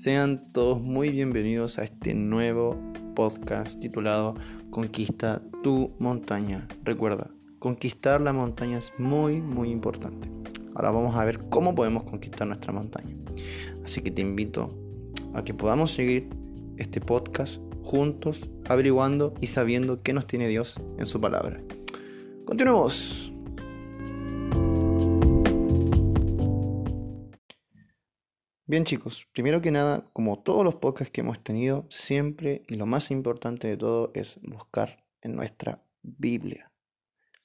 Sean todos muy bienvenidos a este nuevo podcast titulado Conquista tu montaña. Recuerda, conquistar la montaña es muy muy importante. Ahora vamos a ver cómo podemos conquistar nuestra montaña. Así que te invito a que podamos seguir este podcast juntos, averiguando y sabiendo qué nos tiene Dios en su palabra. Continuemos. Bien chicos, primero que nada, como todos los podcasts que hemos tenido, siempre y lo más importante de todo es buscar en nuestra Biblia.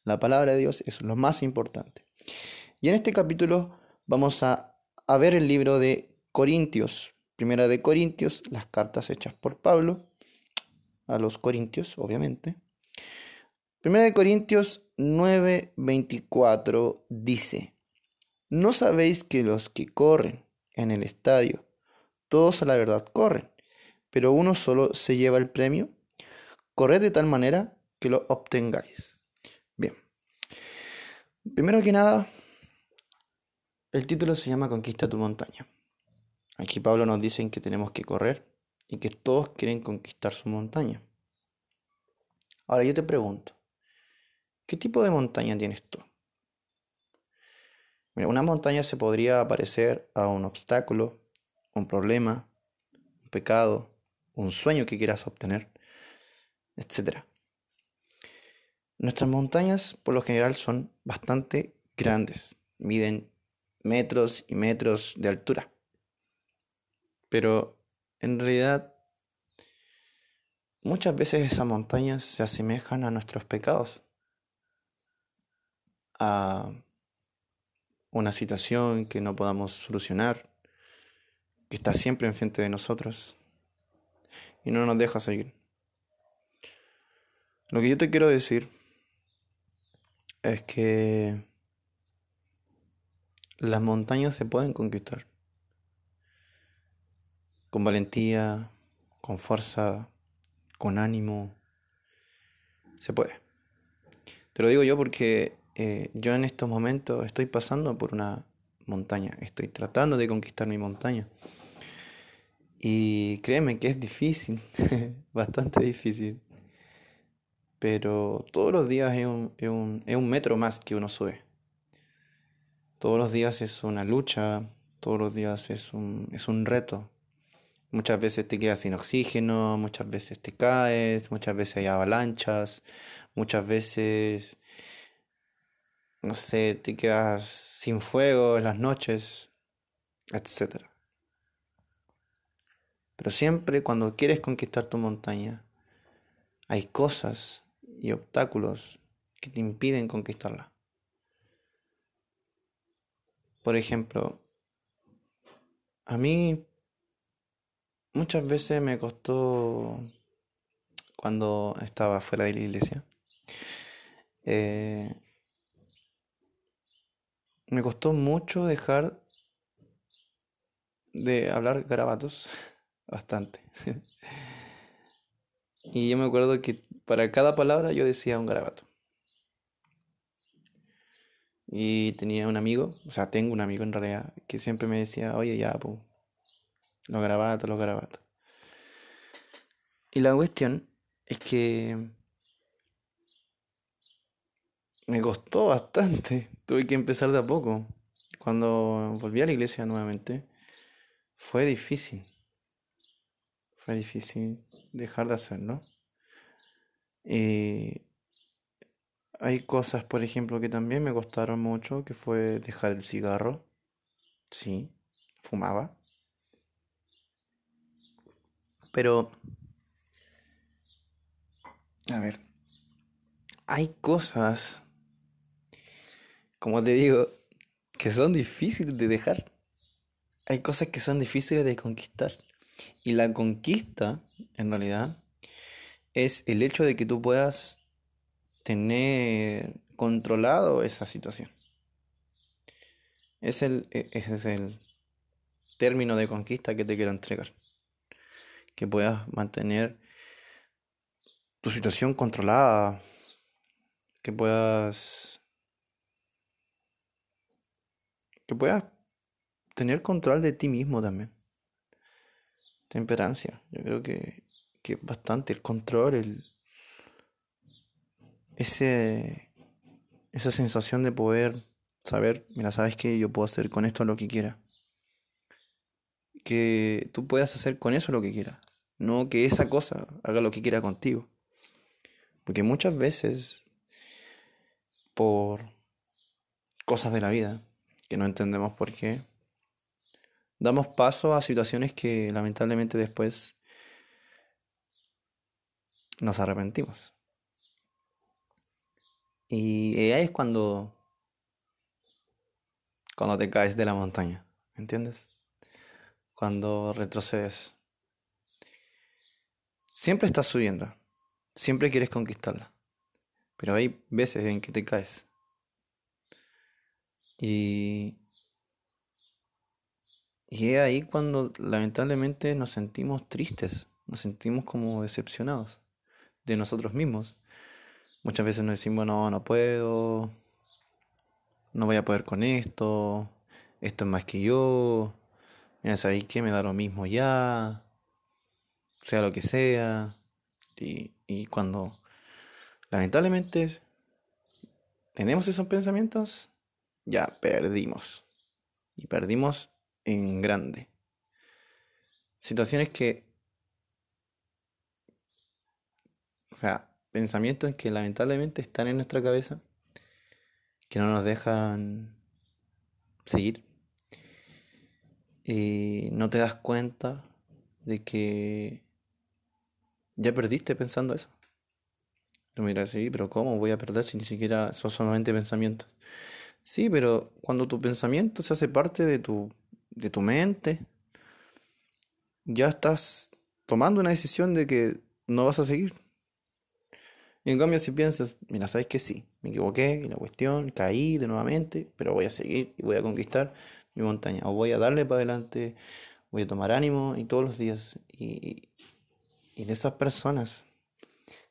La palabra de Dios es lo más importante. Y en este capítulo vamos a, a ver el libro de Corintios, primera de Corintios, las cartas hechas por Pablo a los Corintios, obviamente. Primera de Corintios 9:24 dice, ¿no sabéis que los que corren en el estadio. Todos a la verdad corren, pero uno solo se lleva el premio. Corred de tal manera que lo obtengáis. Bien. Primero que nada, el título se llama Conquista tu montaña. Aquí Pablo nos dice que tenemos que correr y que todos quieren conquistar su montaña. Ahora yo te pregunto, ¿qué tipo de montaña tienes tú? Una montaña se podría parecer a un obstáculo, un problema, un pecado, un sueño que quieras obtener, etc. Nuestras montañas por lo general son bastante grandes, miden metros y metros de altura. Pero en realidad muchas veces esas montañas se asemejan a nuestros pecados, a una situación que no podamos solucionar, que está siempre enfrente de nosotros y no nos deja seguir. Lo que yo te quiero decir es que las montañas se pueden conquistar con valentía, con fuerza, con ánimo. Se puede. Te lo digo yo porque eh, yo en estos momentos estoy pasando por una montaña, estoy tratando de conquistar mi montaña. Y créeme que es difícil, bastante difícil. Pero todos los días es un, es, un, es un metro más que uno sube. Todos los días es una lucha, todos los días es un, es un reto. Muchas veces te quedas sin oxígeno, muchas veces te caes, muchas veces hay avalanchas, muchas veces no sé, te quedas sin fuego en las noches, etc. Pero siempre cuando quieres conquistar tu montaña, hay cosas y obstáculos que te impiden conquistarla. Por ejemplo, a mí muchas veces me costó cuando estaba fuera de la iglesia. Eh, me costó mucho dejar de hablar garabatos, bastante. y yo me acuerdo que para cada palabra yo decía un garabato. Y tenía un amigo, o sea, tengo un amigo en realidad, que siempre me decía, oye, ya, pues, los garabatos, los garabatos. Y la cuestión es que me costó bastante. Tuve que empezar de a poco. Cuando volví a la iglesia nuevamente, fue difícil. Fue difícil dejar de hacerlo. Y hay cosas, por ejemplo, que también me costaron mucho, que fue dejar el cigarro. Sí, fumaba. Pero, a ver, hay cosas como te digo, que son difíciles de dejar. Hay cosas que son difíciles de conquistar. Y la conquista, en realidad, es el hecho de que tú puedas tener controlado esa situación. Es el, e, ese es el término de conquista que te quiero entregar. Que puedas mantener tu situación controlada. Que puedas que puedas tener control de ti mismo también. temperancia. Yo creo que, que bastante el control, el, ese, esa sensación de poder saber, mira, sabes que yo puedo hacer con esto lo que quiera. Que tú puedas hacer con eso lo que quieras. No que esa cosa haga lo que quiera contigo. Porque muchas veces, por cosas de la vida, que no entendemos por qué, damos paso a situaciones que lamentablemente después nos arrepentimos. Y ahí es cuando cuando te caes de la montaña, ¿entiendes? Cuando retrocedes. Siempre estás subiendo, siempre quieres conquistarla, pero hay veces en que te caes. Y, y es ahí cuando lamentablemente nos sentimos tristes, nos sentimos como decepcionados de nosotros mismos. Muchas veces nos decimos, no, no puedo, no voy a poder con esto, esto es más que yo, mira, ¿sabéis qué? Me da lo mismo ya, sea lo que sea. Y, y cuando lamentablemente tenemos esos pensamientos, ya perdimos. Y perdimos en grande. Situaciones que... O sea, pensamientos que lamentablemente están en nuestra cabeza que no nos dejan seguir. Y no te das cuenta de que ya perdiste pensando eso. Tú miras, sí, pero ¿cómo voy a perder si ni siquiera son solamente pensamientos? Sí, pero cuando tu pensamiento se hace parte de tu, de tu mente, ya estás tomando una decisión de que no vas a seguir. En cambio, si piensas, mira, sabes que sí, me equivoqué y la cuestión, caí de nuevamente, pero voy a seguir y voy a conquistar mi montaña. O voy a darle para adelante, voy a tomar ánimo y todos los días. Y, y de esas personas,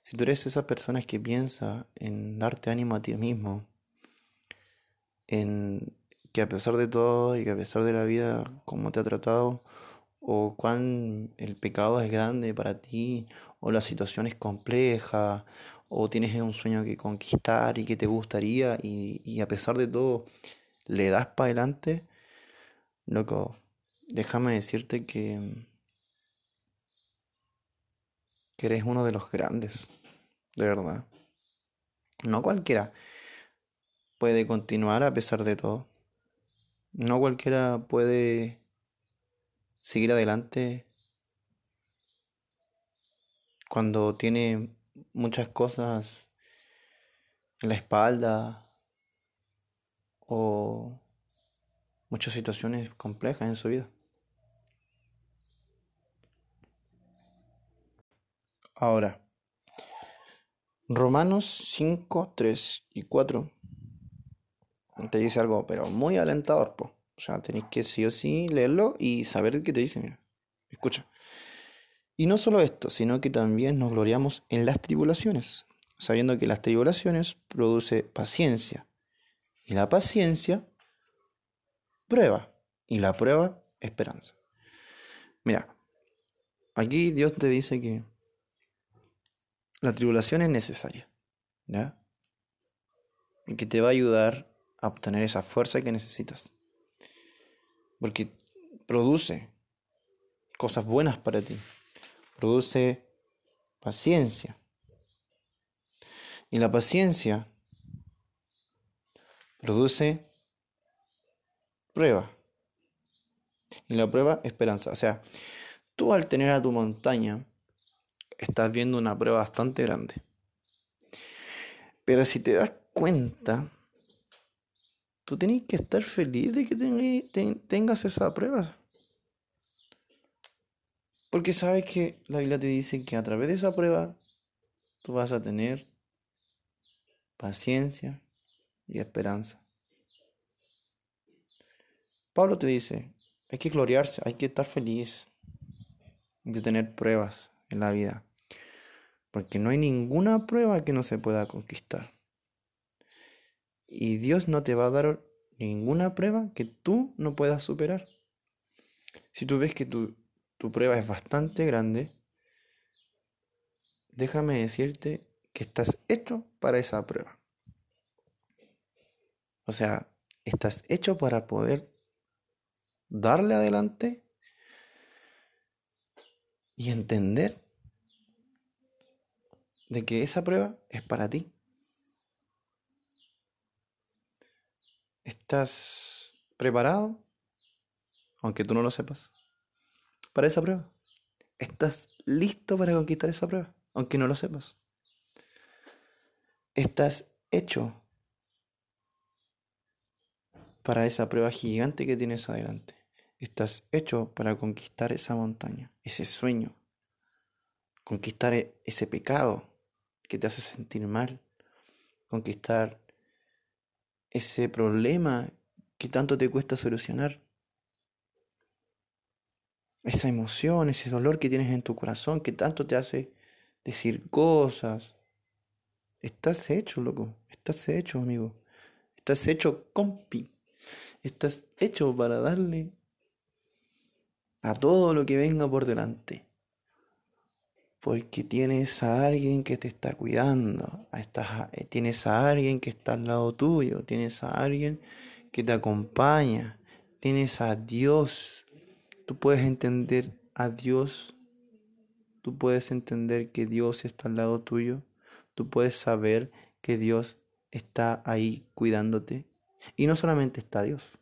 si tú eres esas personas que piensa en darte ánimo a ti mismo, en que a pesar de todo y que a pesar de la vida, como te ha tratado, o cuán el pecado es grande para ti, o la situación es compleja, o tienes un sueño que conquistar y que te gustaría y, a pesar de todo le das para adelante, loco, déjame decirte que, que eres uno de los grandes, de verdad. No cualquiera puede continuar a pesar de todo. No cualquiera puede seguir adelante cuando tiene muchas cosas en la espalda o muchas situaciones complejas en su vida. Ahora, Romanos 5, 3 y 4 te dice algo, pero muy alentador, O sea, tenéis que sí o sí leerlo y saber qué te dice. escucha. Y no solo esto, sino que también nos gloriamos en las tribulaciones, sabiendo que las tribulaciones produce paciencia. Y la paciencia, prueba. Y la prueba, esperanza. Mira, aquí Dios te dice que la tribulación es necesaria. ¿Ya? Porque te va a ayudar obtener esa fuerza que necesitas. Porque produce cosas buenas para ti produce paciencia. Y la paciencia produce prueba. Y la prueba, esperanza. O sea, tú al tener a tu montaña, estás viendo una prueba bastante grande. Pero si te das cuenta, tú tienes que estar feliz de que tengas esa prueba. Porque sabes que la Biblia te dice que a través de esa prueba tú vas a tener paciencia y esperanza. Pablo te dice, hay que gloriarse, hay que estar feliz de tener pruebas en la vida. Porque no hay ninguna prueba que no se pueda conquistar. Y Dios no te va a dar ninguna prueba que tú no puedas superar. Si tú ves que tu tu prueba es bastante grande, déjame decirte que estás hecho para esa prueba. O sea, estás hecho para poder darle adelante y entender de que esa prueba es para ti. ¿Estás preparado? Aunque tú no lo sepas. Para esa prueba. ¿Estás listo para conquistar esa prueba? Aunque no lo sepas. ¿Estás hecho para esa prueba gigante que tienes adelante? Estás hecho para conquistar esa montaña, ese sueño, conquistar e-, ese pecado que te hace sentir mal, conquistar ese problema que tanto te cuesta solucionar, esa emoción, ese dolor que tienes en tu corazón que tanto te hace decir cosas. Estás hecho, loco, estás hecho, amigo. Estás hecho, compi. Estás hecho para darle a todo lo que venga por delante. Porque tienes a alguien que te está cuidando, eh, tienes a alguien que está al lado tuyo, tienes a alguien que te acompaña, tienes a Dios. Tú puedes entender a Dios, tú puedes entender que Dios está al lado tuyo, tú puedes saber que Dios está ahí cuidándote. Y no solamente está Dios,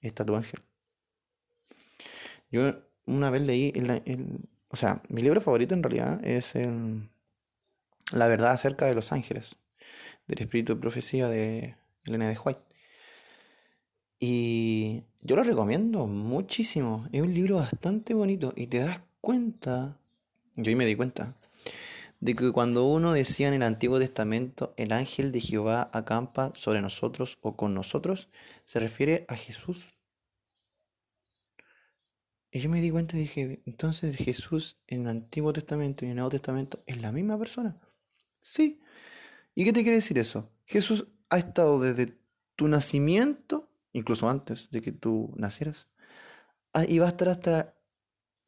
está tu ángel. Yo una vez leí el, o sea, mi libro favorito en realidad es La verdad acerca de los ángeles, del espíritu de profecía de Elena de White. Y yo lo recomiendo muchísimo. Es un libro bastante bonito y te das cuenta, yo y me di cuenta, de que cuando uno decía en el Antiguo Testamento, el ángel de Jehová acampa sobre nosotros o con nosotros, se refiere a Jesús. Y yo me di cuenta y dije, entonces Jesús en el Antiguo Testamento y en el Nuevo Testamento es la misma persona. Sí. ¿Y qué te quiere decir eso? Jesús ha estado desde tu nacimiento, incluso antes de que tú nacieras, ah, y va a estar hasta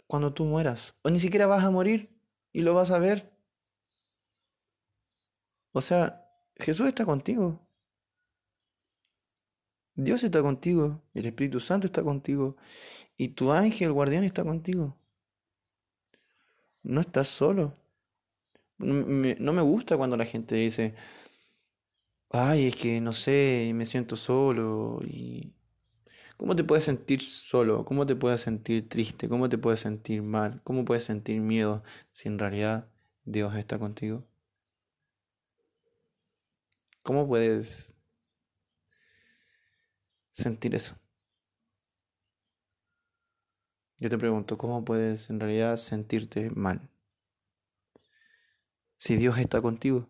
cuando tú mueras. O ni siquiera vas a morir y lo vas a ver. O sea, Jesús está contigo. Dios está contigo, el Espíritu Santo está contigo y tu ángel, el guardián, está contigo. No estás solo. no me gusta cuando la gente dice, ay, es que no sé, me siento solo. Y... ¿Cómo te puedes sentir solo? ¿Cómo te puedes sentir triste? ¿Cómo te puedes sentir mal? ¿Cómo puedes sentir miedo si en realidad Dios está contigo? ¿Cómo puedes sentir eso? Yo te pregunto, ¿cómo puedes en realidad sentirte mal? Si Dios está contigo.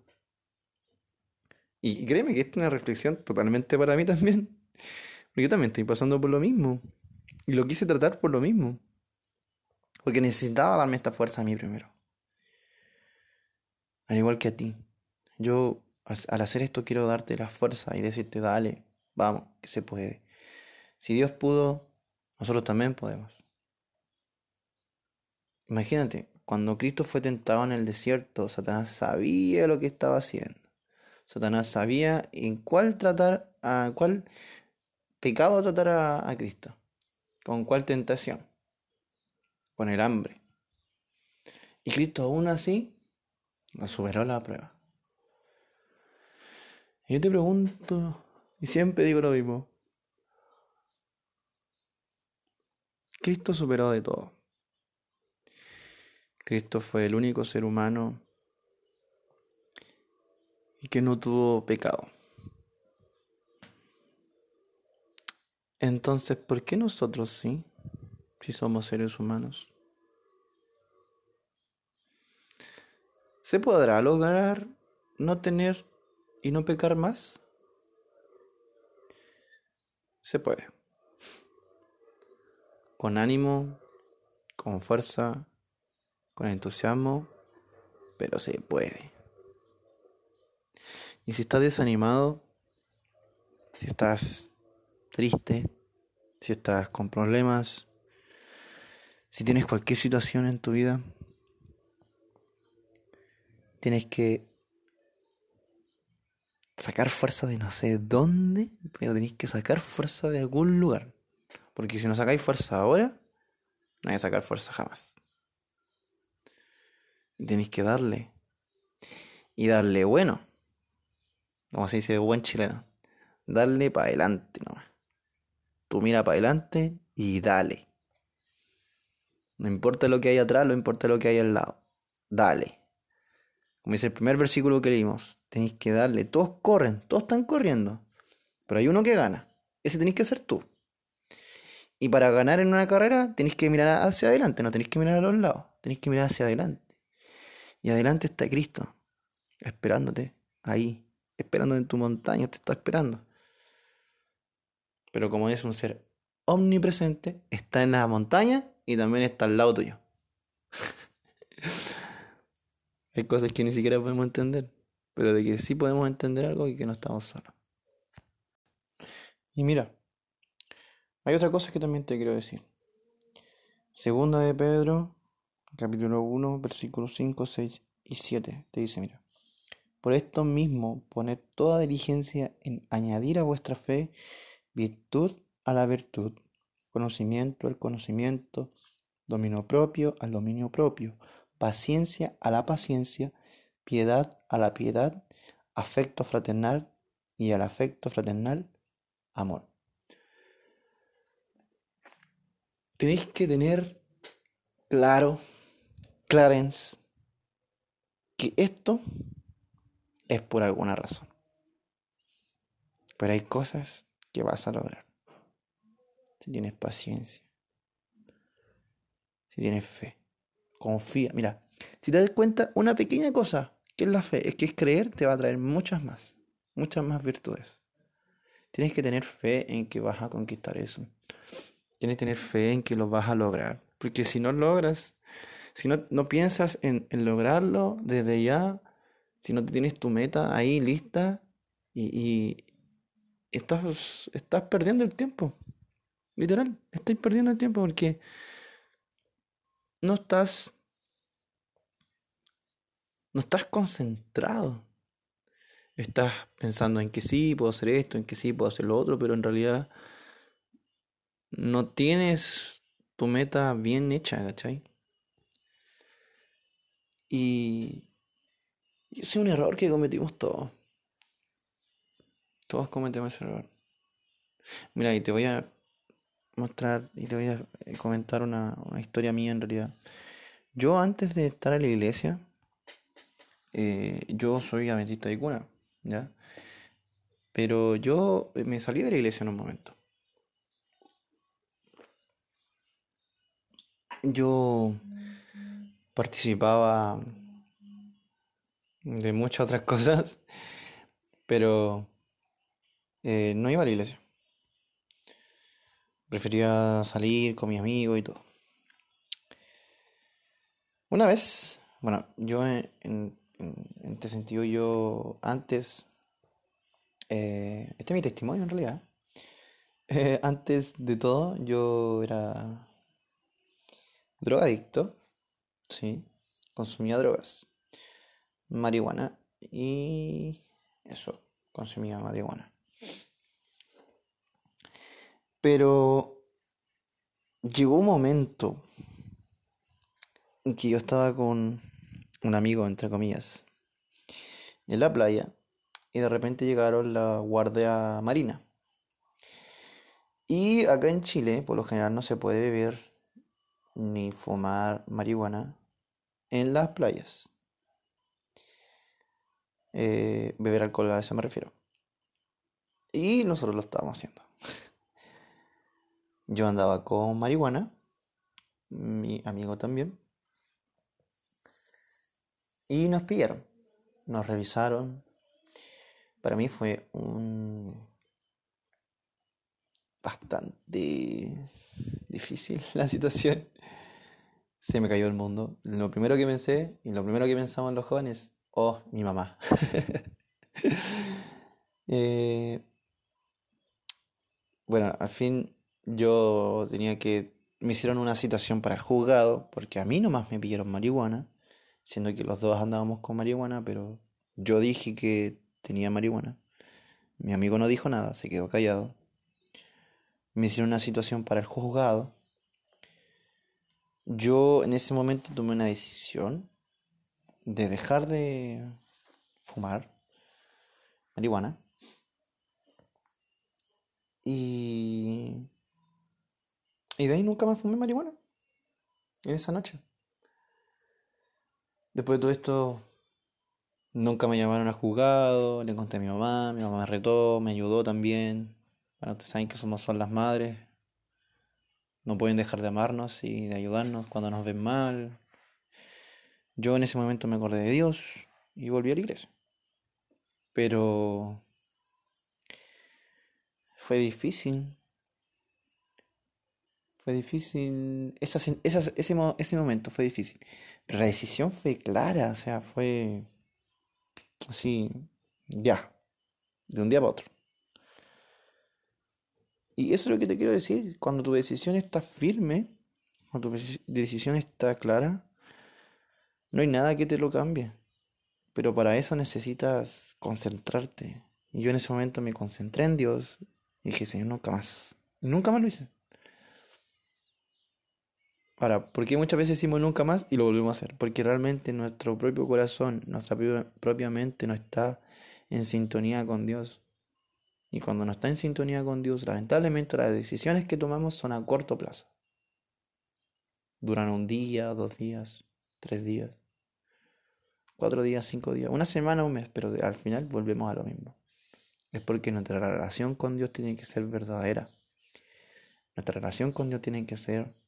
Y créeme que esta es una reflexión totalmente para mí también. Porque yo también estoy pasando por lo mismo. Y lo quise tratar por lo mismo. Porque necesitaba darme esta fuerza a mí primero. Al igual que a ti. Yo al hacer esto quiero darte la fuerza y decirte, dale, vamos, que se puede. Si Dios pudo, nosotros también podemos. Imagínate, cuando Cristo fue tentado en el desierto, Satanás sabía lo que estaba haciendo. Satanás sabía en cuál tratar, a cuál pecado tratar a, a Cristo. Con cuál tentación. Con el hambre. Y Cristo aún así no superó la prueba. Y yo te pregunto, y siempre digo lo mismo. Cristo superó de todo. Cristo fue el único ser humano y que no tuvo pecado. Entonces, ¿por qué nosotros sí, si somos seres humanos? ¿Se podrá lograr no tener y no pecar más? Se puede. Con ánimo, con fuerza, con entusiasmo, pero se puede. Y si estás desanimado, si estás triste, si estás con problemas, Si tienes cualquier situación en tu vida, tienes que sacar fuerza de no sé dónde, pero tenéis que sacar fuerza de algún lugar. Porque si no sacáis fuerza ahora, no hay que sacar fuerza jamás. tenéis que darle. Y darle bueno. Como se dice buen chileno. Darle para adelante nomás. Tú mira para adelante y dale. No importa lo que hay atrás, no importa lo que hay al lado. Dale. Como dice el primer versículo que leímos, tenéis que darle. Todos corren, todos están corriendo. Pero hay uno que gana. Ese tenéis que ser tú. Y para ganar en una carrera tenéis que mirar hacia adelante, no tenéis que mirar a los lados, tenéis que mirar hacia adelante. Y adelante está Cristo, esperándote, ahí, esperándote en tu montaña, te está esperando. Pero como es un ser omnipresente, está en la montaña y también está al lado tuyo. Hay cosas que ni siquiera podemos entender, pero de que sí podemos entender algo y que no estamos solos. Y mira, hay otra cosa que también te quiero decir. Segunda de Pedro, capítulo 1, versículos 5, 6 y 7, te dice, mira, por esto mismo poned toda diligencia en añadir a vuestra fe virtud a la virtud, conocimiento al conocimiento, dominio propio al dominio propio paciencia a la paciencia, piedad a la piedad, afecto fraternal y al afecto fraternal, amor. Tenéis que tener claro, Clarence, que esto es por alguna razón. Pero hay cosas que vas a lograr. Si tienes paciencia. Si tienes fe confía. Mira, si te das cuenta, una pequeña cosa que es la fe, es que creer, te va a traer muchas más, muchas más virtudes. Tienes que tener fe en que vas a conquistar eso. Tienes que tener fe en que lo vas a lograr. Porque si no logras, si no, no piensas en, en lograrlo desde ya, si no tienes tu meta ahí lista y, y estás, estás perdiendo el tiempo. Literal, estás perdiendo el tiempo porque no estás no estás concentrado. Estás pensando en que sí, puedo hacer esto, en que sí, puedo hacer lo otro, pero en realidad no tienes tu meta bien hecha, ¿cachai? Y, es un error que cometimos todos. Todos cometemos ese error. Mira, y te voy a mostrar y te voy a eh, comentar una, historia mía en realidad. Yo antes de estar en la iglesia, eh, yo soy adventista de cuna, ¿ya? Pero yo me salí de la iglesia en un momento. Yo participaba de muchas otras cosas, pero eh, no iba a la iglesia. Prefería salir con mis amigos y todo. Una vez, bueno, yo en, este sentido, yo antes, eh, este es mi testimonio en realidad, eh, antes de todo yo era drogadicto, sí, consumía drogas, marihuana y eso, consumía marihuana. Pero llegó un momento en que yo estaba con un amigo, entre comillas, en la playa y de repente llegaron la guardia marina. Y acá en Chile, por lo general, no se puede beber ni fumar marihuana en las playas. Eh, beber alcohol a eso me refiero. Y nosotros lo estábamos haciendo. Yo andaba con marihuana, mi amigo también. Y nos pillaron, nos revisaron. Para mí fue un bastante difícil la situación. Se me cayó el mundo. Lo primero que pensé y lo primero que pensaban los jóvenes, oh, mi mamá. Eh, bueno, al fin yo tenía que me hicieron una citación para el juzgado, porque a mí nomás me pidieron marihuana, siendo que los dos andábamos con marihuana, pero yo dije que tenía marihuana. Mi amigo no dijo nada, se quedó callado. Me hicieron una situación para el juzgado. Yo en ese momento tomé una decisión de dejar de fumar marihuana. Y y de ahí nunca más fumé marihuana. En esa noche. Después de todo esto, nunca me llamaron a juzgado, le conté a mi mamá, mi mamá me retó, me ayudó también. Bueno, ustedes saben que somos son las madres. No pueden dejar de amarnos y de ayudarnos cuando nos ven mal. Yo en ese momento me acordé de Dios y volví a la iglesia. Pero fue difícil fue difícil. Esa, ese, ese momento fue difícil. Pero la decisión fue clara, o sea, fue así, ya, de un día para otro. Y eso es lo que te quiero decir. Cuando tu decisión está firme, cuando tu decisión está clara, no hay nada que te lo cambie. Pero para eso necesitas concentrarte. Y yo en ese momento me concentré en Dios y dije, Señor, nunca más. Nunca más lo hice. Ahora, ¿por qué muchas veces decimos nunca más y lo volvemos a hacer? Porque realmente nuestro propio corazón, nuestra propia mente no está en sintonía con Dios. Y cuando no está en sintonía con Dios, lamentablemente las decisiones que tomamos son a corto plazo. Duran un día, dos días, tres días, cuatro días, cinco días, una semana, un mes, pero al final volvemos a lo mismo. Es porque nuestra relación con Dios tiene que ser verdadera. Nuestra relación con Dios tiene que ser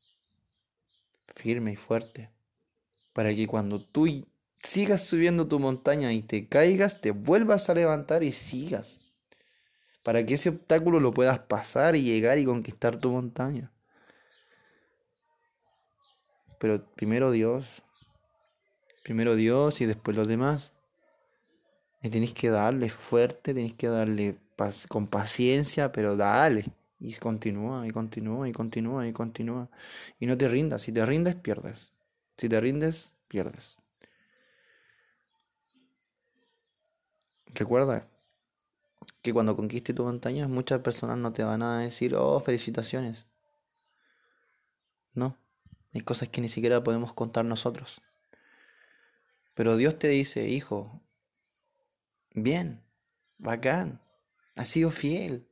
firme y fuerte, para que cuando tú sigas subiendo tu montaña y te caigas, te vuelvas a levantar y sigas, para que ese obstáculo lo puedas pasar y llegar y conquistar tu montaña. Pero primero Dios, primero Dios y después los demás. Y tenéis que darle fuerte, tenéis que darle con paciencia, pero dale. Y continúa, y continúa, y continúa, y continúa. Y no te rindas. Si te rindes, pierdes. Si te rindes, pierdes. Recuerda que cuando conquiste tu montaña, muchas personas no te van a decir, oh, felicitaciones. No, hay cosas que ni siquiera podemos contar nosotros. Pero Dios te dice, hijo, bien, bacán, has sido fiel,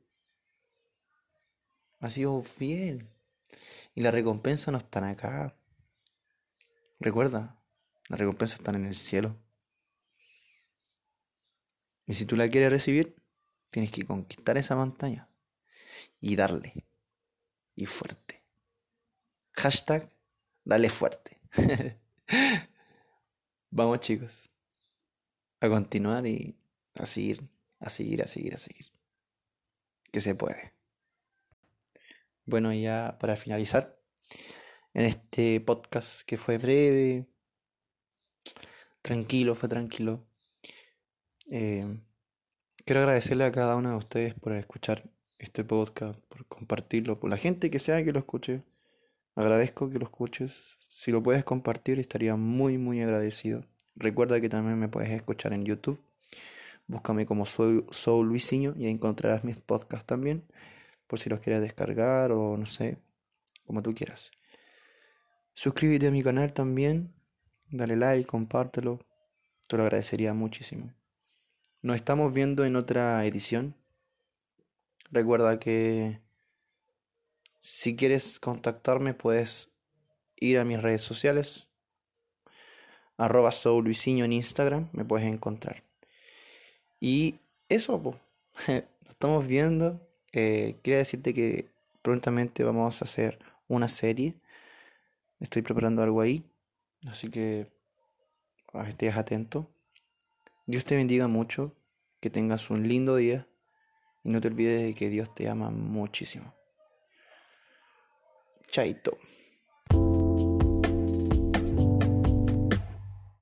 ha sido fiel. Y la recompensa no está acá. Recuerda, la recompensa está en el cielo. Y si tú la quieres recibir, tienes que conquistar esa montaña y darle. Y fuerte. Hashtag, dale fuerte. Vamos chicos. A continuar y a seguir, a seguir, a seguir, a seguir. Que se puede. Bueno, ya para finalizar, en este podcast que fue breve, tranquilo, fue tranquilo. Eh, quiero agradecerle a cada uno de ustedes por escuchar este podcast, por compartirlo, por la gente que sea que lo escuche. Agradezco que lo escuches. Si lo puedes compartir, estaría muy, muy agradecido. Recuerda que también me puedes escuchar en YouTube. Búscame como soy, Luisinho y encontrarás mis podcasts también por si los quieres descargar o no sé, como tú quieras. Suscríbete a mi canal también, dale like, compártelo, te lo agradecería muchísimo. Nos estamos viendo en otra edición. Recuerda que si quieres contactarme puedes ir a mis redes sociales. Arroba en Instagram, me puedes encontrar. Y eso, pues, nos estamos viendo. Eh, quería decirte que prontamente vamos a hacer una serie. Estoy preparando algo ahí. Así que estés atento. Dios te bendiga mucho. Que tengas un lindo día. Y no te olvides de que Dios te ama muchísimo. Chaito.